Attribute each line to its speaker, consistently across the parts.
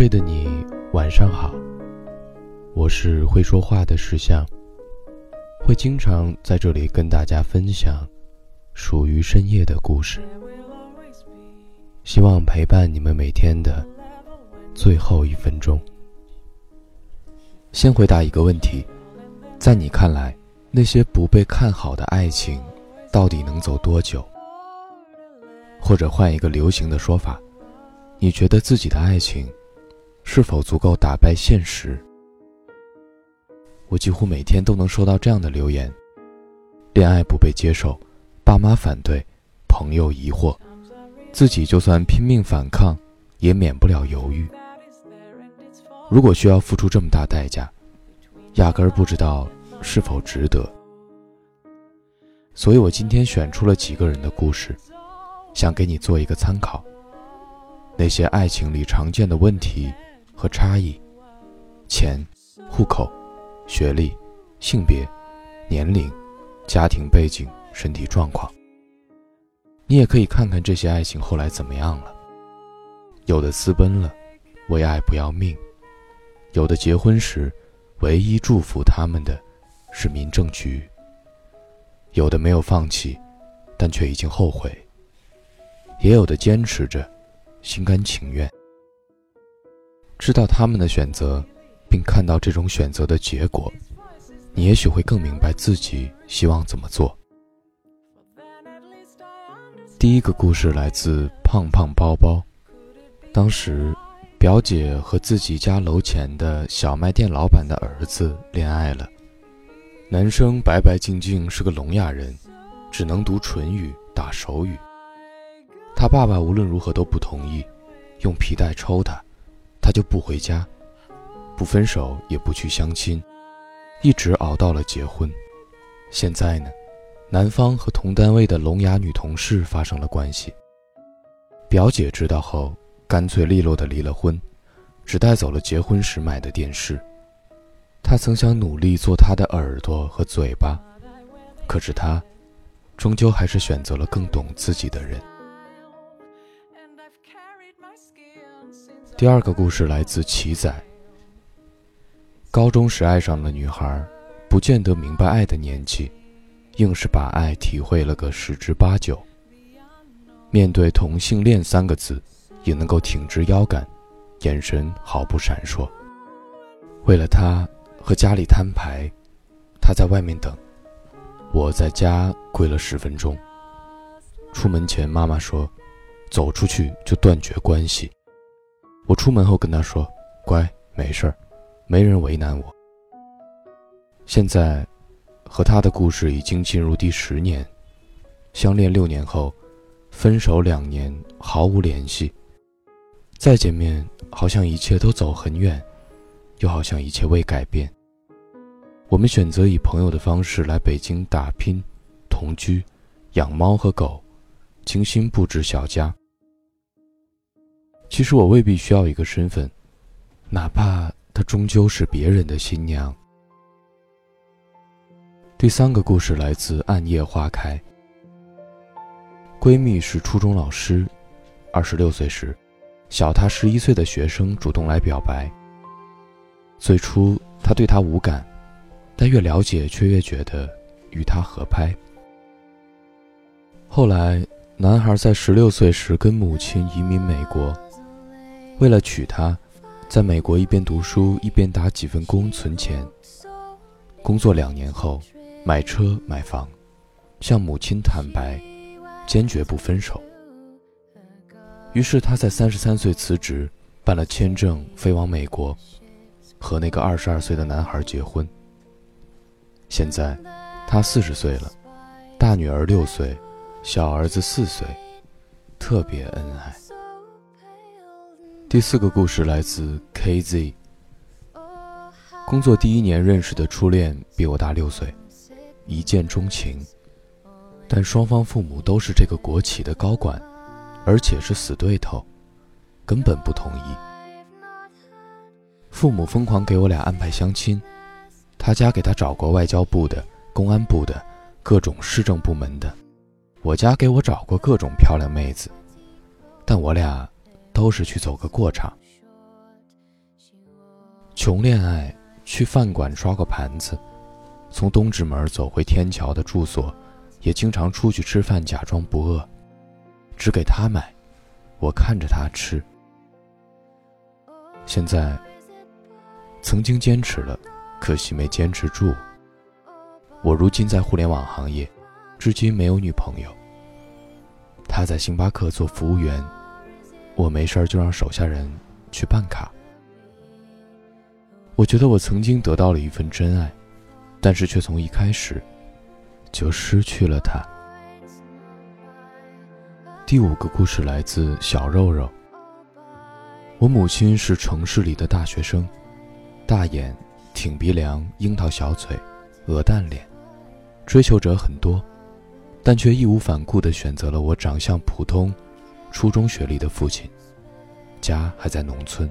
Speaker 1: 睡的你，晚上好。我是会说话的石像，会经常在这里跟大家分享属于深夜的故事，希望陪伴你们每天的最后一分钟。先回答一个问题，在你看来，那些不被看好的爱情，到底能走多久？或者换一个流行的说法。你觉得自己的爱情是否足够打败现实？我几乎每天都能收到这样的留言：恋爱不被接受，爸妈反对，朋友疑惑，自己就算拼命反抗，也免不了犹豫。如果需要付出这么大代价，压根儿不知道是否值得。所以我今天选出了几个人的故事，想给你做一个参考。那些爱情里常见的问题和差异，钱、户口、学历、性别、年龄、家庭背景、身体状况，你也可以看看这些爱情后来怎么样了。有的私奔了，为爱不要命；有的结婚时，唯一祝福他们的是民政局；有的没有放弃，但却已经后悔；也有的坚持着。心甘情愿，知道他们的选择，并看到这种选择的结果，你也许会更明白自己希望怎么做。第一个故事来自胖胖包包。当时，表姐和自己家楼前的小卖店老板的儿子恋爱了。男生白白净净，是个聋哑人，只能读唇语、打手语。他爸爸无论如何都不同意，用皮带抽他，他就不回家，不分手也不去相亲，一直熬到了结婚。现在呢，男方和同单位的聋哑女同事发生了关系。表姐知道后，干脆利落的离了婚，只带走了结婚时买的电视。他曾想努力做他的耳朵和嘴巴，可是他，终究还是选择了更懂自己的人。第二个故事来自奇仔。高中时爱上的女孩，不见得明白爱的年纪，硬是把爱体会了个十之八九。面对同性恋三个字，也能够挺直腰杆，眼神毫不闪烁。为了他和家里摊牌，他在外面等，我在家跪了十分钟。出门前，妈妈说：“走出去就断绝关系。”我出门后跟他说：“乖，没事儿，没人为难我。”现在，和他的故事已经进入第十年，相恋六年后，分手两年毫无联系。再见面，好像一切都走很远，又好像一切未改变。我们选择以朋友的方式来北京打拼、同居、养猫和狗，精心布置小家。其实我未必需要一个身份，哪怕她终究是别人的新娘。第三个故事来自《暗夜花开》。闺蜜是初中老师，二十六岁时，小她十一岁的学生主动来表白。最初她对他无感，但越了解却越觉得与他合拍。后来，男孩在十六岁时跟母亲移民美国。为了娶她，在美国一边读书一边打几份工存钱。工作两年后，买车买房，向母亲坦白，坚决不分手。于是他在三十三岁辞职，办了签证飞往美国，和那个二十二岁的男孩结婚。现在，他四十岁了，大女儿六岁，小儿子四岁，特别恩爱。第四个故事来自 KZ。工作第一年认识的初恋比我大六岁，一见钟情，但双方父母都是这个国企的高管，而且是死对头，根本不同意。父母疯狂给我俩安排相亲，他家给他找过外交部的、公安部的、各种市政部门的，我家给我找过各种漂亮妹子，但我俩。都是去走个过场。穷恋爱，去饭馆刷过盘子，从东直门走回天桥的住所，也经常出去吃饭，假装不饿，只给他买，我看着他吃。现在，曾经坚持了，可惜没坚持住。我如今在互联网行业，至今没有女朋友。他在星巴克做服务员，我没事儿就让手下人去办卡。我觉得我曾经得到了一份真爱，但是却从一开始就失去了它。第五个故事来自小肉肉。我母亲是城市里的大学生，大眼、挺鼻梁、樱桃小嘴、鹅蛋脸，追求者很多。但却义无反顾地选择了我长相普通、初中学历的父亲，家还在农村。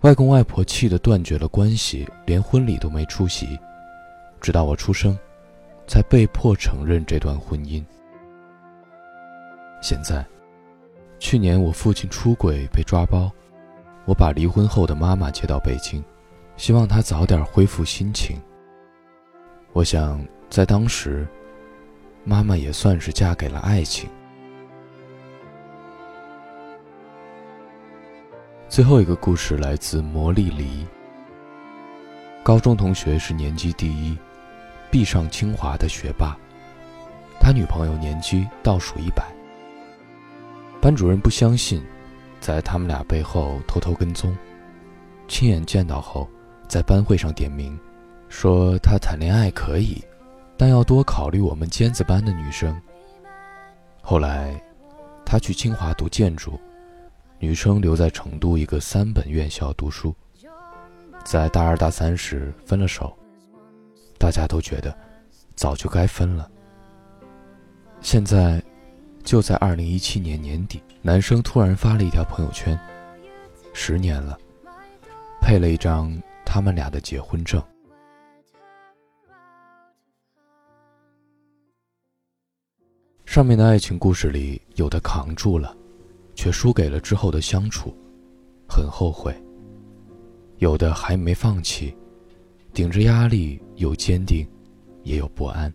Speaker 1: 外公外婆气得断绝了关系，连婚礼都没出席，直到我出生，才被迫承认这段婚姻。现在，去年我父亲出轨被抓包，我把离婚后的妈妈接到北京，希望她早点恢复心情。我想。在当时，妈妈也算是嫁给了爱情。最后一个故事来自魔力梨。高中同学是年级第一，必上清华的学霸，他女朋友年级倒数一百。班主任不相信，在他们俩背后偷偷跟踪，亲眼见到后，在班会上点名，说他谈恋爱可以。但要多考虑我们尖子班的女生。后来，他去清华读建筑，女生留在成都一个三本院校读书。在大二大三时分了手，大家都觉得早就该分了。现在，就在二零一七年年底，男生突然发了一条朋友圈：“十年了，配了一张他们俩的结婚证。”上面的爱情故事里，有的扛住了，却输给了之后的相处，很后悔；有的还没放弃，顶着压力，有坚定，也有不安。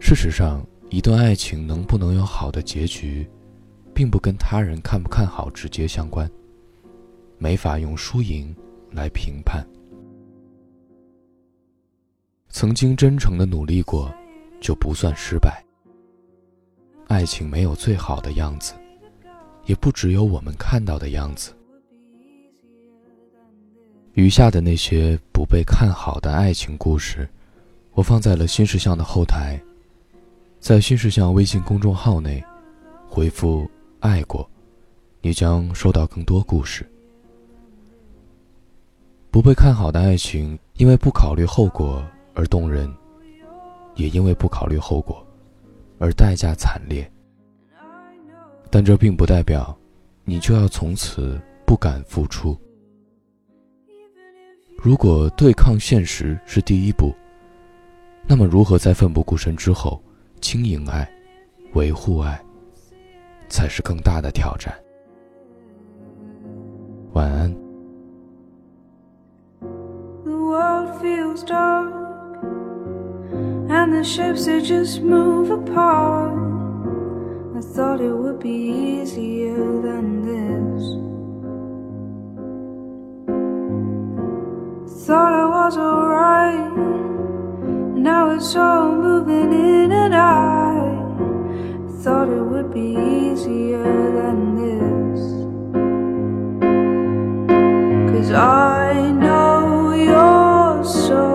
Speaker 1: 事实上，一段爱情能不能有好的结局，并不跟他人看不看好直接相关，没法用输赢来评判。曾经真诚的努力过。就不算失败。爱情没有最好的样子，也不只有我们看到的样子。余下的那些不被看好的爱情故事，我放在了新事项的后台，在新事项微信公众号内回复“爱过”，你将收到更多故事。不被看好的爱情，因为不考虑后果而动人。也因为不考虑后果，而代价惨烈。但这并不代表，你就要从此不敢付出。如果对抗现实是第一步，那么如何在奋不顾身之后经营爱、维护爱，才是更大的挑战。晚安。And the ships that just move apart. I thought it would be easier than this. Thought I was alright, now it's all moving in and out. Thought it would be easier than this. Cause I know you're so.